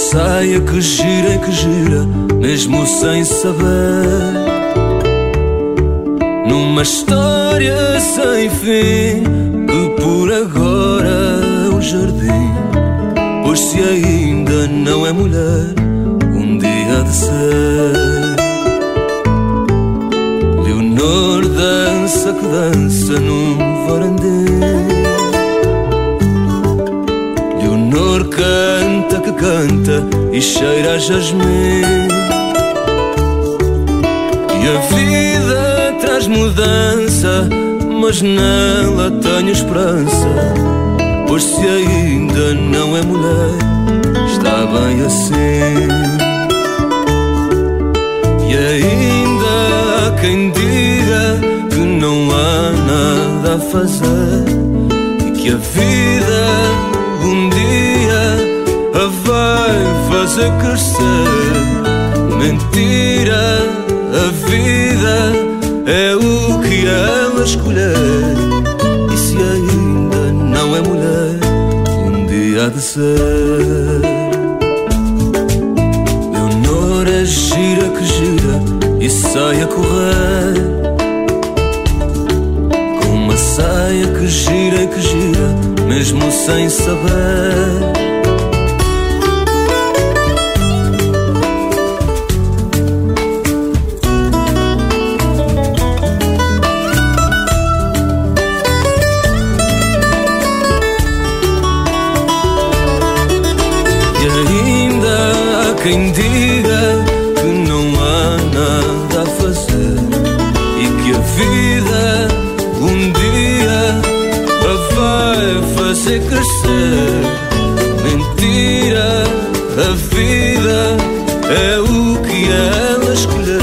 saia que gira e que gira, mesmo sem saber. Numa história sem fim, que por agora é o jardim. Pois se ainda não é mulher, um dia de ser. Leonor dança que dança num canta e cheira a jasmim. E a vida traz mudança, mas nela tenho esperança. Pois se ainda não é mulher, está bem assim. E ainda há quem diga que não há nada a fazer e que a vida um dia vai fazer crescer. Mentira, a vida é o que ela escolher. E se ainda não é mulher, um dia há de ser. Leonor é gira que gira e sai a correr. Saia que gira e que gira, mesmo sem saber. Fazer crescer. Mentira, a vida é o que ela escolher.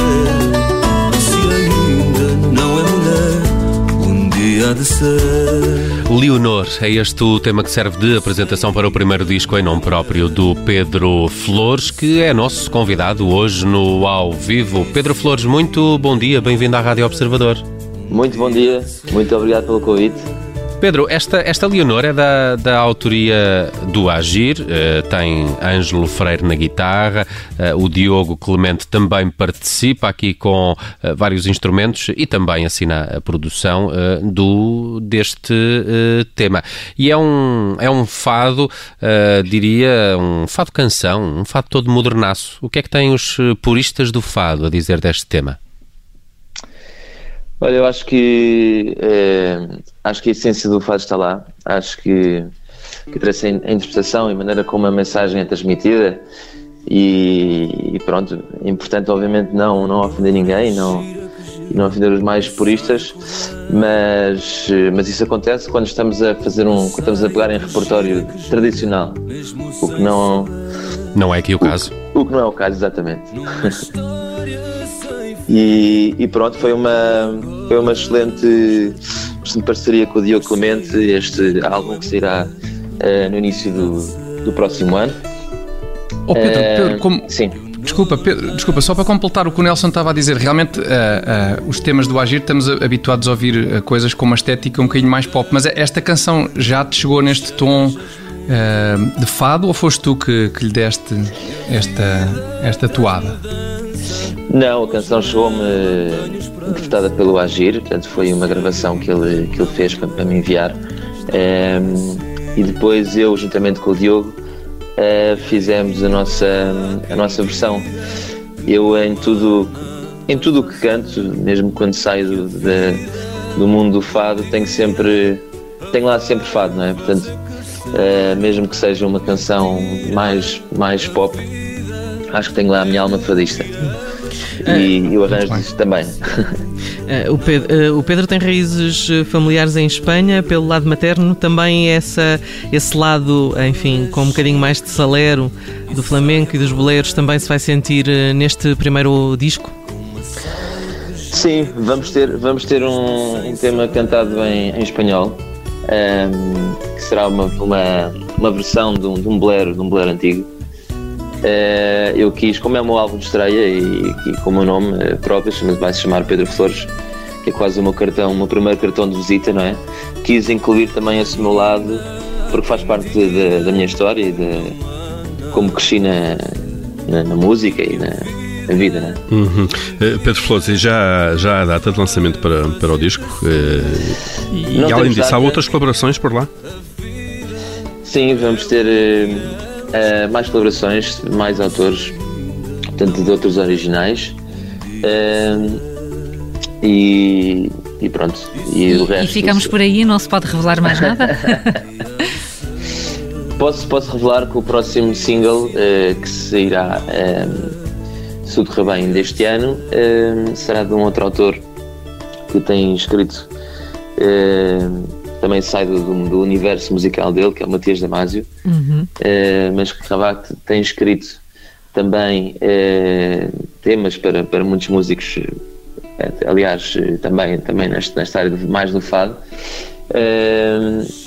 Se ainda não é mulher, um dia há de ser. Leonor, é este o tema que serve de apresentação para o primeiro disco em nome próprio do Pedro Flores, que é nosso convidado hoje no Ao Vivo. Pedro Flores, muito bom dia, bem-vindo à Rádio Observador. Muito bom dia, muito obrigado pelo convite. Pedro, esta, esta Leonor é da, da autoria do Agir, eh, tem Ângelo Freire na guitarra, eh, o Diogo Clemente também participa aqui com eh, vários instrumentos e também assina a produção do, deste tema. E é um, é um fado, diria, um fado canção, um fado todo modernaço. O que é que têm os puristas do fado a dizer deste tema? Olha, eu acho que eh, acho que a essência do fado está lá. Acho que, que interessa a interpretação e a maneira como a mensagem é transmitida. E, e pronto, é importante obviamente não, não ofender ninguém, não, e não ofender os mais puristas, mas, mas isso acontece quando estamos a fazer um. quando estamos a pegar em repertório tradicional. O que não, Não é aqui o caso. o que não é o caso exatamente. E, e pronto, foi uma, foi uma excelente, excelente parceria com o Diogo Clemente, este álbum que sairá eh, no início do, do próximo ano. Oh, Pedro, Eh, Pedro, como, Sim. Desculpa, Pedro, desculpa, só para completar o que o Nelson estava a dizer, realmente ah, ah, os temas do Agir estamos habituados a ouvir coisas com uma estética um bocadinho mais pop, mas esta canção já te chegou neste tom de fado ou foste tu que, que lhe deste esta, esta toada? Não, a canção chegou-me interpretada pelo Agir, portanto foi uma gravação que ele, que ele fez para, para me enviar. Ehm, e depois eu, juntamente com o Diogo, eh, fizemos a nossa, a nossa versão. Eu em tudo em tudo o que canto, mesmo quando saio do, da- do mundo do fado, tenho sempre tenho lá sempre fado, não é? Portanto, eh, mesmo que seja uma canção mais, mais pop, acho que tenho lá a minha alma de fadista. E eu arranjo também. Eh, o, Pedro, eh, o Pedro tem raízes eh, familiares em Espanha, pelo lado materno, também essa, esse lado, enfim, com um bocadinho mais de salero do flamenco e dos boleiros, também se vai sentir eh, neste primeiro disco? Sim, vamos ter, vamos ter um, um tema cantado em, em espanhol, ehm, que será uma, uma, uma versão de um, de um bolero, de um bolero antigo. Eh, eu quis, como é o meu álbum de estreia e, e com o meu nome eh, próprio, vai se chamar Pedro Flores, é quase o meu cartão, o meu primeiro cartão de visita, não é? Quis incluir também esse meu lado, porque faz parte de, de, da minha história e de como cresci na, na, na música e na, na vida, não é? Uhum. Uh, Pedro Flores, já, já há data de lançamento para, para o disco? Uh, e não além disso, data. há outras colaborações por lá? Sim, vamos ter uh, mais colaborações, mais autores, tanto de outros originais. E, e, pronto. E, e, e ficamos por aí, não se pode revelar mais nada? posso, posso revelar que o próximo single uh, que sairá um, se tudo bem deste ano um, será de um outro autor que tem escrito um, também sai do, do, universo musical dele, que é o Matias Damasio, uhum. uh, mas que Rabac tem escrito também uh, temas para, para muitos músicos, aliás, também, também nesta, nesta área mais do fado.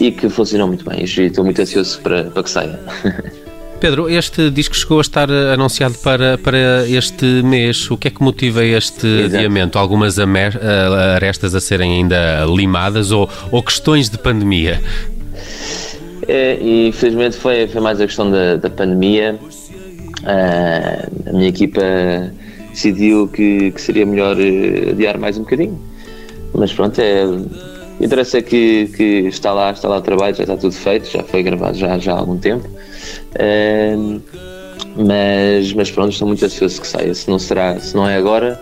E que funcionou muito bem. Estou muito ansioso para, para que saia. Pedro, este disco chegou a estar anunciado para, para este mês. O que é que motiva este Exato. adiamento? Algumas arestas a serem ainda limadas ou, ou questões de pandemia? É, e infelizmente foi, foi mais a questão da, da pandemia. Uh, a minha equipa decidiu que, que seria melhor eh, adiar mais um bocadinho. Mas pronto, é o interesse é que, que está lá, está lá o trabalho, já está tudo feito, já foi gravado já, já há algum tempo. Uh, mas, mas pronto, estou muito ansioso que saia. Se não, será, se não é agora,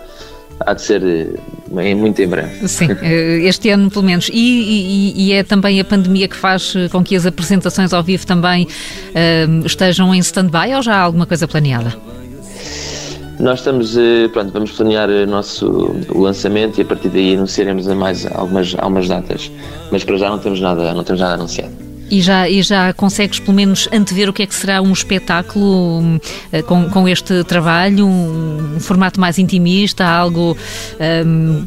há de ser eh, muito em breve. Sim, eh, este ano pelo menos. E, e, e, é também a pandemia que faz com que as apresentações ao vivo também uh, estejam em stand-by ou já há alguma coisa planeada? Nós estamos, eh, pronto, vamos planear o nosso lançamento e a partir daí anunciaremos mais algumas, algumas datas, mas para já não temos nada, não temos nada anunciado. E já, e já consegues pelo menos antever o que é que será um espetáculo uh, com, com este trabalho, um, formato mais intimista, algo um,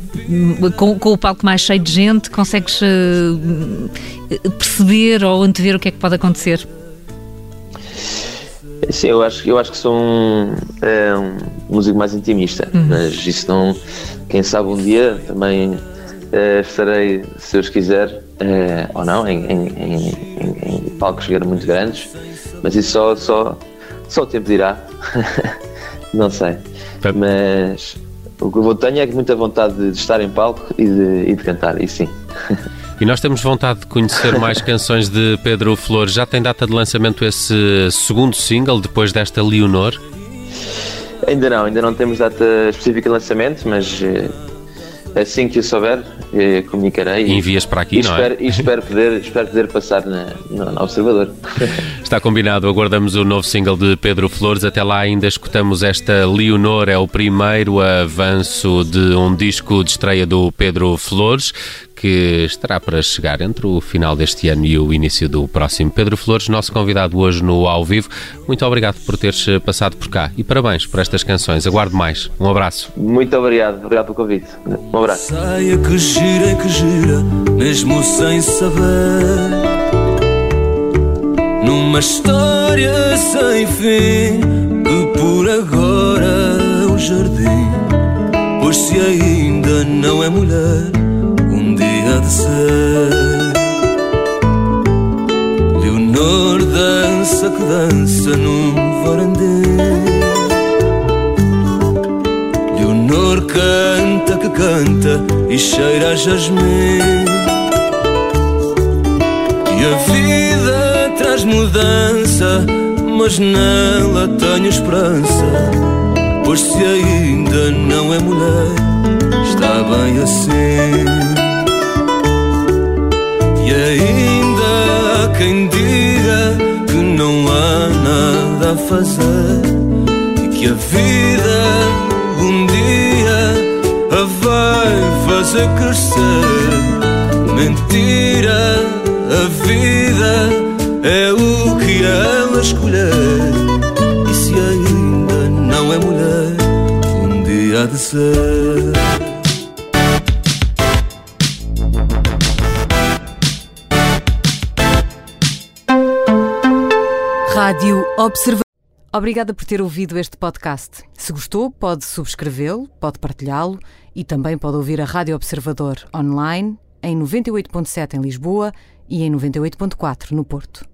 com, com, o palco mais cheio de gente? Consegues uh, perceber ou antever o que é que pode acontecer? Sim, eu acho, eu acho que sou um, é, um músico mais intimista, uhum. mas isso não. Quem sabe um dia também é, estarei, se Deus quiser, é, ou não, em, em, em, em palcos muito grandes, mas isso só, só, só o tempo dirá. não sei. Mas o que eu tenho é muita vontade de estar em palco e de, e de cantar, e sim. E nós temos vontade de conhecer mais canções de Pedro Flores. Já tem data de lançamento esse segundo single, depois desta Leonor? Ainda não, ainda não temos data específica de lançamento, mas eh, assim que eu souber, eh, comunicarei. E envias para aqui, e não é? espero, é? E espero poder, espero poder passar na, no, no Observador. Está combinado, aguardamos o novo single de Pedro Flores. Até lá ainda escutamos esta Leonor, é o primeiro avanço de um disco de estreia do Pedro Flores que estará para chegar entre o final deste ano e o início do próximo. Pedro Flores, nosso convidado hoje no Ao Vivo, muito obrigado por teres passado por cá e parabéns por estas canções. Aguardo mais. Um abraço. Muito obrigado, obrigado pelo convite. Um abraço. Saia que gira, que gira, mesmo sem saber. Numa história sem fim, que por agora é o jardim. Pois se ainda não é mulher dia de ser. Leonor dança que dança num varandê. Leonor canta que canta e cheira a jasmim. E a vida mudança, mas nela tenho esperança. Pois se ainda não é mulher, está bem assim. E ainda há quem diga que não há nada a fazer e que a vida um dia a vai fazer crescer. Mentira, a vida é o que ela escolher. E se ainda não é mulher, um dia há de ser. Rádio Observador. Obrigada por ter ouvido este podcast. Se gostou, pode subscrevê-lo, pode partilhá-lo e também pode ouvir a Rádio Observador online em 98.7 em Lisboa e em 98.4 no Porto.